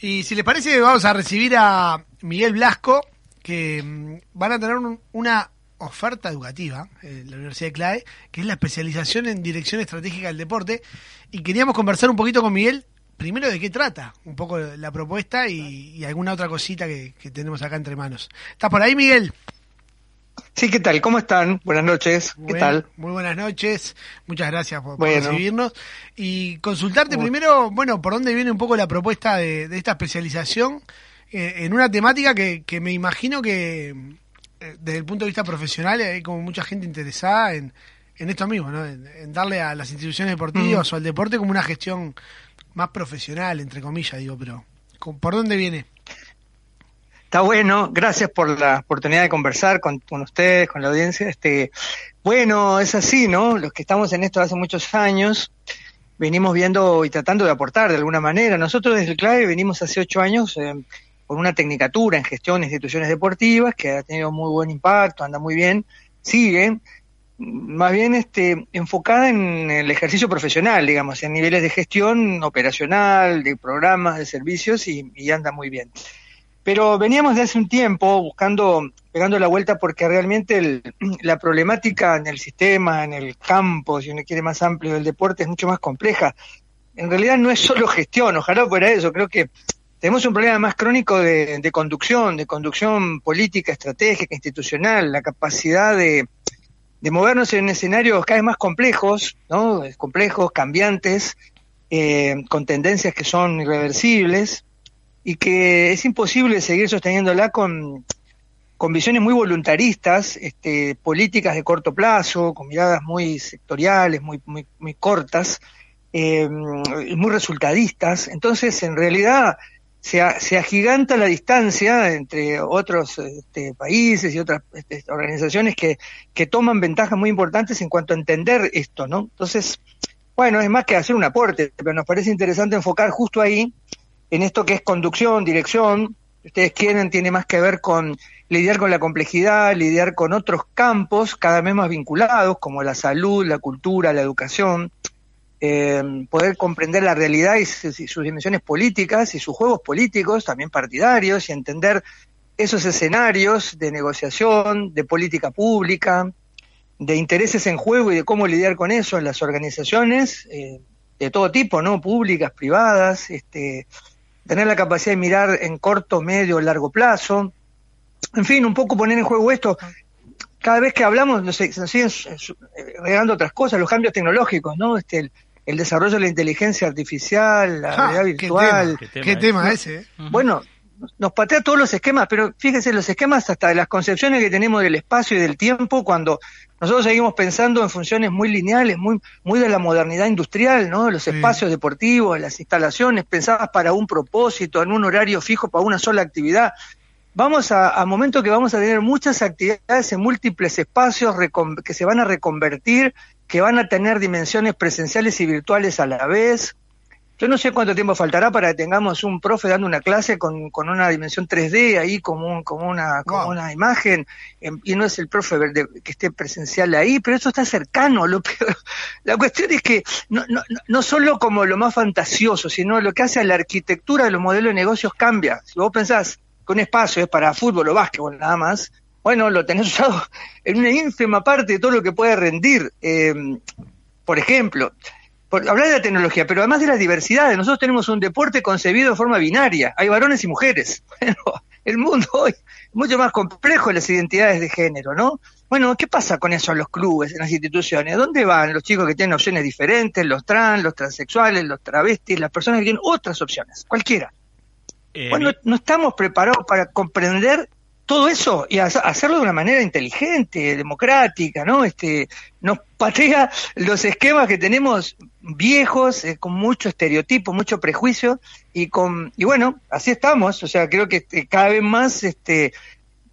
Y si les parece, vamos a recibir a Miguel Blasco, que mm, van a tener un- una oferta educativa en la Universidad de CLAE, que es la especialización en dirección estratégica del deporte. Y queríamos conversar un poquito con Miguel, primero de qué trata, un poco la propuesta y, y alguna otra cosita que, que tenemos acá entre manos. ¿Estás por ahí, Miguel? Sí, ¿qué tal? ¿Cómo están? Buenas noches. ¿Qué tal? Muy buenas noches, muchas gracias por, recibirnos. Y consultarte Bueno. primero, bueno, por dónde viene un poco la propuesta de, de esta especialización eh, en una temática que, que me imagino que eh, desde el punto de vista profesional hay como mucha gente interesada en, en esto mismo, ¿no? En, en darle a las instituciones deportivas o al deporte como una gestión más profesional, entre comillas, digo, pero ¿con- ¿por dónde viene? Está bueno, gracias por la oportunidad de conversar con, con ustedes, con la audiencia. Este, bueno, es así, ¿no? Los que estamos en esto hace muchos años, venimos viendo y tratando de aportar de alguna manera. Nosotros desde el CLAE venimos hace ocho años eh, con una tecnicatura en gestión de instituciones deportivas que ha tenido muy buen impacto, anda muy bien, sigue, más bien este, enfocada en el ejercicio profesional, digamos, en niveles de gestión operacional, de programas, de servicios y, y anda muy bien. Pero veníamos de hace un tiempo buscando, pegando la vuelta porque realmente el- la problemática en el sistema, en el campo, si uno quiere más amplio del deporte, es mucho más compleja. En realidad no es solo gestión, ojalá fuera eso, creo que tenemos un problema más crónico de, de conducción, de conducción política, estratégica, institucional, la capacidad de, de movernos en escenarios cada vez más complejos, ¿no? Complejos, cambiantes, eh, con tendencias que son irreversibles y que es imposible seguir sosteniéndola con, con visiones muy voluntaristas, este, políticas de corto plazo, con miradas muy sectoriales, muy, muy, muy cortas, eh, muy resultadistas. Entonces, en realidad, se, se agiganta la distancia entre otros este, países y otras este, organizaciones que, que toman ventajas muy importantes en cuanto a entender esto, ¿no? Entonces, bueno, es más que hacer un aporte, pero nos parece interesante enfocar justo ahí, en esto que es conducción, dirección, ustedes quieren, tiene más que ver con lidiar con la complejidad, lidiar con otros campos cada vez más vinculados, como la salud, la cultura, la educación, eh, poder comprender la realidad y, sus y sus dimensiones políticas y sus juegos políticos, también partidarios, y entender esos escenarios de negociación, de política pública, de intereses en juego y de cómo lidiar con eso en las organizaciones eh, de todo tipo, ¿no? Públicas, privadas, este, tener la capacidad de mirar en corto, medio o largo plazo. En fin, un poco poner en juego esto. Cada vez que hablamos, no sé, se nos siguen regando otras cosas, los cambios tecnológicos, ¿no? Este, el, el desarrollo de la inteligencia artificial, la Ja, realidad qué virtual. tema, qué tema ese, ¿eh? Bueno, nos patea todos los esquemas, pero fíjense los esquemas hasta de las concepciones que tenemos del espacio y del tiempo cuando nosotros seguimos pensando en funciones muy lineales, muy, muy de la modernidad industrial, ¿no? Los Sí. espacios deportivos, las instalaciones pensadas para un propósito, en un horario fijo para una sola actividad. Vamos a, a momento que vamos a tener muchas actividades en múltiples espacios que se van a reconvertir, que van a tener dimensiones presenciales y virtuales a la vez, yo no sé cuánto tiempo faltará para que tengamos un profe dando una clase con, con una dimensión 3D ahí como, un- como, una, como Wow. una imagen, em, y no es el profe de- que esté presencial ahí, pero eso está cercano. Lo peor- la cuestión es que no, no, no- no solo como lo más fantasioso, sino lo que hace a la arquitectura de los modelos de negocios cambia. Si vos pensás que un espacio es para fútbol o básquetbol nada más, bueno, lo tenés usado en una ínfima parte de todo lo que puede rendir. Em, por ejemplo, por hablar de la tecnología, pero además de las diversidades, nosotros tenemos un deporte concebido de forma binaria, hay varones y mujeres. Bueno, el mundo hoy es mucho más complejo en las identidades de género, ¿no? Bueno, ¿qué pasa con eso en los clubes, en las instituciones? ¿Dónde van los chicos que tienen opciones diferentes, los trans, los transexuales, los travestis, las personas que tienen otras opciones, cualquiera? Eh, Bueno, no estamos preparados para comprender todo eso y ha- hacerlo de una manera inteligente, democrática, ¿no? Este, nos patea los esquemas que tenemos viejos, eh, con mucho estereotipo, mucho prejuicio, y con, y bueno, así estamos, o sea, creo que este, cada vez más este,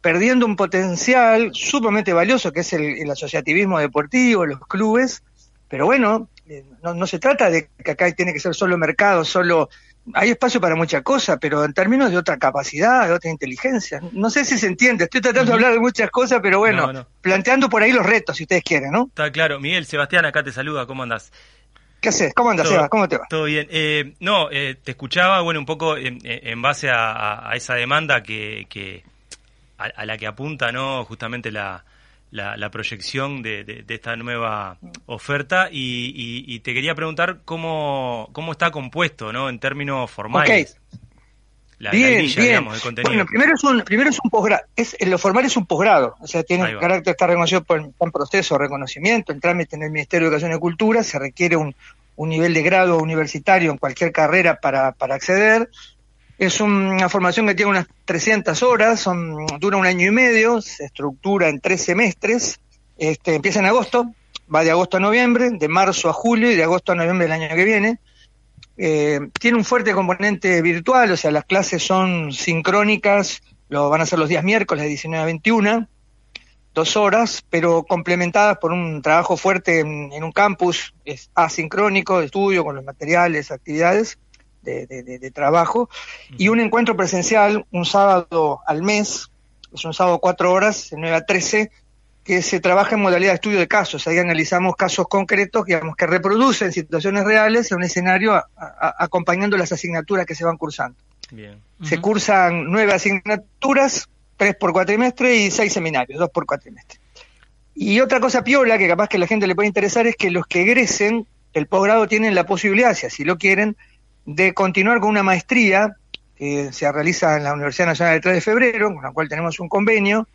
perdiendo un potencial sumamente valioso que es el, asociativismo deportivo, los clubes, pero bueno, eh, no se trata de que acá tiene que ser solo mercado, solo hay espacio para muchas cosas, pero en términos de otra capacidad, de otra inteligencia. No sé si se entiende, estoy tratando de hablar de muchas cosas, pero bueno, planteando por ahí los retos, si ustedes quieren, ¿no? Está claro. Miguel, Sebastián, acá te saluda, ¿cómo andás? ¿Qué haces? ¿Cómo andas, Seba? ¿Cómo te va? Todo bien. Eh, no, eh, te escuchaba, bueno, un poco en, base a, esa demanda que, que a, la que apunta, ¿no? Justamente la, la, proyección de, esta nueva oferta y, te quería preguntar cómo, cómo está compuesto, ¿no? En términos formales. La, bien, bien. Digamos, contenido. Bueno, primero es un, primero es un posgrado, es, lo formal es un posgrado, o sea, tiene carácter, está reconocido por un proceso de reconocimiento, el trámite en el Ministerio de Educación y Cultura, se requiere un, un nivel de grado universitario en cualquier carrera para, para acceder, es una formación que tiene unas 300 horas, son, dura un año y medio, se estructura en tres semestres, este, empieza en agosto, va de agosto a noviembre, de marzo a julio y de agosto a noviembre del año que viene. Eh, tiene un fuerte componente virtual, o sea, las clases son sincrónicas, lo van a ser los días miércoles de 19 a 21, dos horas, pero complementadas por un trabajo fuerte en, un campus asincrónico, de estudio con los materiales, actividades de, trabajo, y un encuentro presencial un sábado al mes, es un sábado cuatro horas, de 9 a 13, que se trabaja en modalidad de estudio de casos. Ahí analizamos casos concretos, digamos, que reproducen situaciones reales en un escenario acompañando las asignaturas que se van cursando. Se cursan nueve asignaturas, tres por cuatrimestre y seis seminarios, dos por cuatrimestre. Y otra cosa piola que capaz que a la gente le puede interesar es que los que egresen el posgrado tienen la posibilidad, si así lo quieren, de continuar con una maestría que se realiza en la Universidad Nacional del 3 de Febrero, con la cual tenemos un convenio,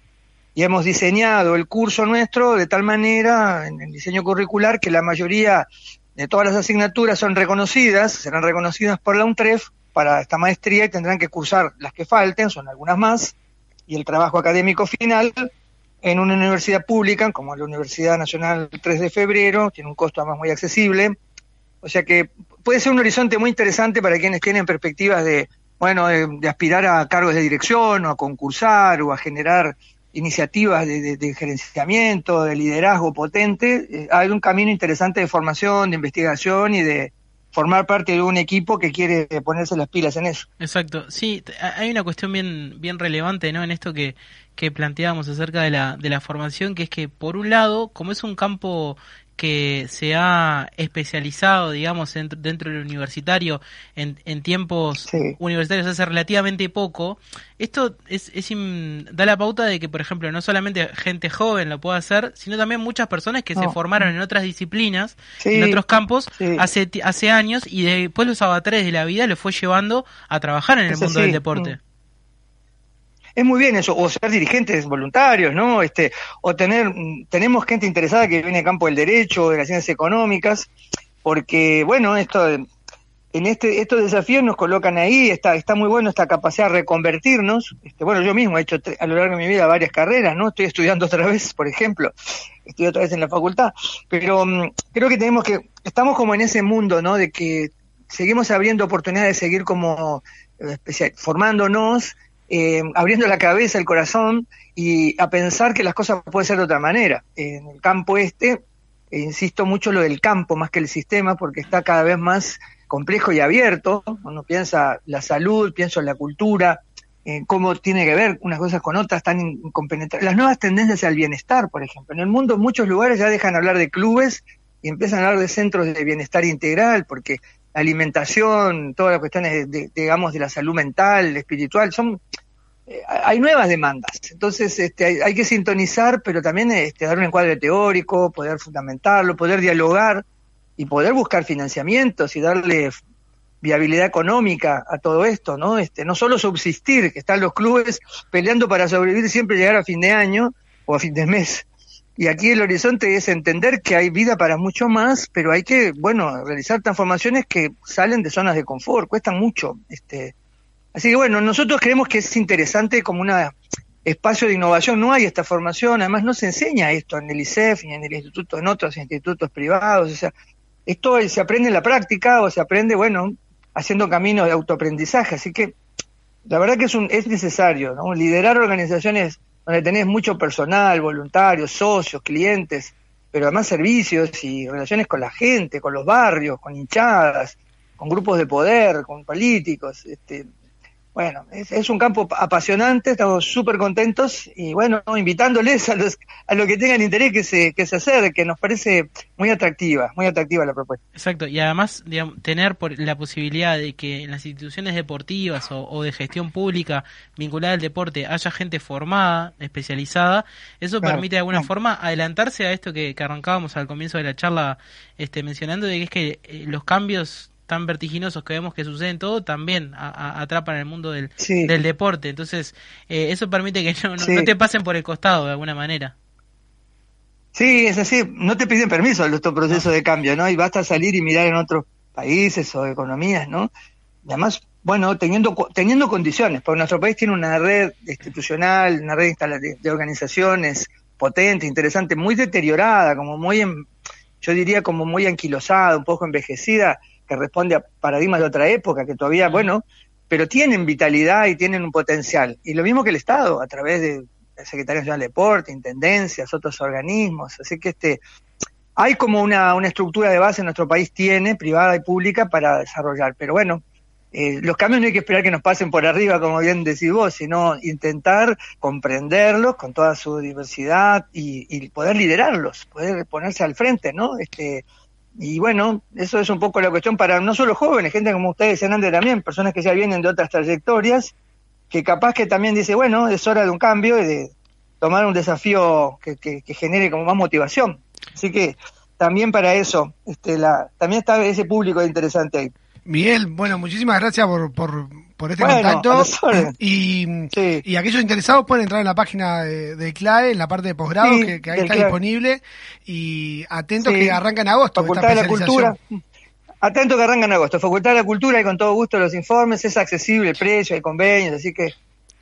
y hemos diseñado el curso nuestro de tal manera, en el diseño curricular, que la mayoría de todas las asignaturas son reconocidas, serán reconocidas por la UNTREF para esta maestría y tendrán que cursar las que falten, son algunas más, y el trabajo académico final en una universidad pública, como la Universidad Nacional 3 de Febrero, tiene un costo además muy accesible, o sea que puede ser un horizonte muy interesante para quienes tienen perspectivas de, bueno, de, aspirar a cargos de dirección o a concursar o a generar iniciativas de, gerenciamiento, de liderazgo potente. Eh, hay un camino interesante de formación, de investigación y de formar parte de un equipo que quiere ponerse las pilas en eso. Exacto, sí, hay una cuestión bien, bien relevante ¿no? en esto que, que planteábamos acerca de la, de la formación, que es que por un lado, como es un campo que se ha especializado, digamos, dentro del universitario en, tiempos universitarios hace relativamente poco, esto es, da la pauta de que, por ejemplo, no solamente gente joven lo puede hacer, sino también muchas personas que se formaron en otras disciplinas, en otros campos, hace, hace años y después los avatares de la vida los fue llevando a trabajar en el mundo del deporte. Es muy bien eso, o ser dirigentes voluntarios, ¿no? Este, o tener, tenemos gente interesada que viene del campo del derecho, de las ciencias económicas, porque, bueno, esto, en este, estos desafíos nos colocan ahí, está, está muy bueno esta capacidad de reconvertirnos. Este, bueno, yo mismo he hecho a lo largo de mi vida varias carreras, ¿no? Estoy estudiando otra vez, por ejemplo, estoy otra vez en la facultad, pero mm, creo que tenemos que, estamos como en ese mundo, ¿no? De que seguimos abriendo oportunidades de seguir como eh, formándonos eh, abriendo la cabeza, el corazón y a pensar que las cosas pueden ser de otra manera. En el campo este, e insisto mucho lo del campo más que el sistema, porque está cada vez más complejo y abierto. Uno piensa la salud, pienso en la cultura, en cómo tiene que ver unas cosas con otras, tan compenetradas. Las nuevas tendencias al bienestar, por ejemplo. En el mundo, en muchos lugares ya dejan hablar de clubes y empiezan a hablar de centros de bienestar integral, porque alimentación, todas las cuestiones, de, digamos, de la salud mental, espiritual, son eh, hay nuevas demandas. Entonces, este, hay, que sintonizar, pero también este, dar un encuadre teórico, poder fundamentarlo, poder dialogar y poder buscar financiamientos y darle viabilidad económica a todo esto, ¿no? Este, no solo subsistir, que están los clubes peleando para sobrevivir siempre llegar a fin de año o a fin de mes. Y aquí el horizonte es entender que hay vida para mucho más, pero hay que, bueno, realizar transformaciones que salen de zonas de confort, cuestan mucho, este, Así que bueno, nosotros creemos que es interesante como un espacio de innovación. No hay esta formación, además no se enseña esto en el ICEF ni en el instituto, en otros institutos privados. O sea, esto se aprende en la práctica o se aprende, bueno, haciendo caminos de autoaprendizaje. Así que la verdad que es, un, es necesario, ¿no? Liderar organizaciones donde tenés mucho personal, voluntarios, socios, clientes, pero además servicios y relaciones con la gente, con los barrios, con hinchadas, con grupos de poder, con políticos. Este, bueno, es, un campo apasionante, estamos súper contentos y bueno, invitándoles a los a los que tengan interés que se, que se acerquen, nos parece muy atractiva, muy atractiva la propuesta. Exacto, y además tener por la posibilidad de que en las instituciones deportivas o, de gestión pública vinculada al deporte haya gente formada, especializada, eso permite de alguna forma adelantarse a esto que, que arrancábamos al comienzo de la charla este, mencionando, de que es que eh, los cambios tan vertiginosos que vemos que suceden todo también atrapan el mundo del, del deporte. Entonces, eh, eso permite que no, no, te pasen por el costado de alguna manera. Sí, es así. No te piden permiso en estos procesos de cambio, ¿no? Y basta salir y mirar en otros países o economías, ¿no? Y además, bueno, teniendo, teniendo condiciones, porque nuestro país tiene una red institucional, una red de, de organizaciones potente, interesante, muy deteriorada, como muy, yo diría como muy anquilosada, un poco envejecida, que responde a paradigmas de otra época, que todavía, bueno, pero tienen vitalidad y tienen un potencial. Y lo mismo que el Estado, a través de la Secretaría Nacional de Deporte, intendencias, otros organismos. Así que este hay como una, una estructura de base en nuestro país tiene, privada y pública, para desarrollar. Pero bueno, eh, los cambios no hay que esperar que nos pasen por arriba, como bien decís vos, sino intentar comprenderlos con toda su diversidad y, y poder liderarlos, poder ponerse al frente, ¿no? Este, y bueno, eso es un poco la cuestión para no solo jóvenes, gente como ustedes decían antes también, personas que ya vienen de otras trayectorias, que capaz que también dice, bueno, es hora de un cambio y de tomar un desafío que, que, genere como más motivación. Así que también para eso, este, la, también está ese público interesante ahí. Miguel, bueno, muchísimas gracias por, por este contacto. Y, y, aquellos interesados pueden entrar en la página de, CLAE, en la parte de posgrado, que, ahí está disponible. Y atentos que arranca en agosto. Facultad de la Cultura. Atento que arranca en agosto. Facultad de la Cultura y con todo gusto los informes. Es accesible el precio, hay convenios, así que.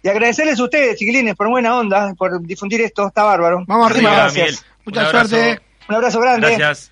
Y agradecerles a ustedes, chiquilines, por buena onda, por difundir esto. Está bárbaro. Vamos arriba. Gracias. Mucha suerte. Un abrazo grande. Gracias.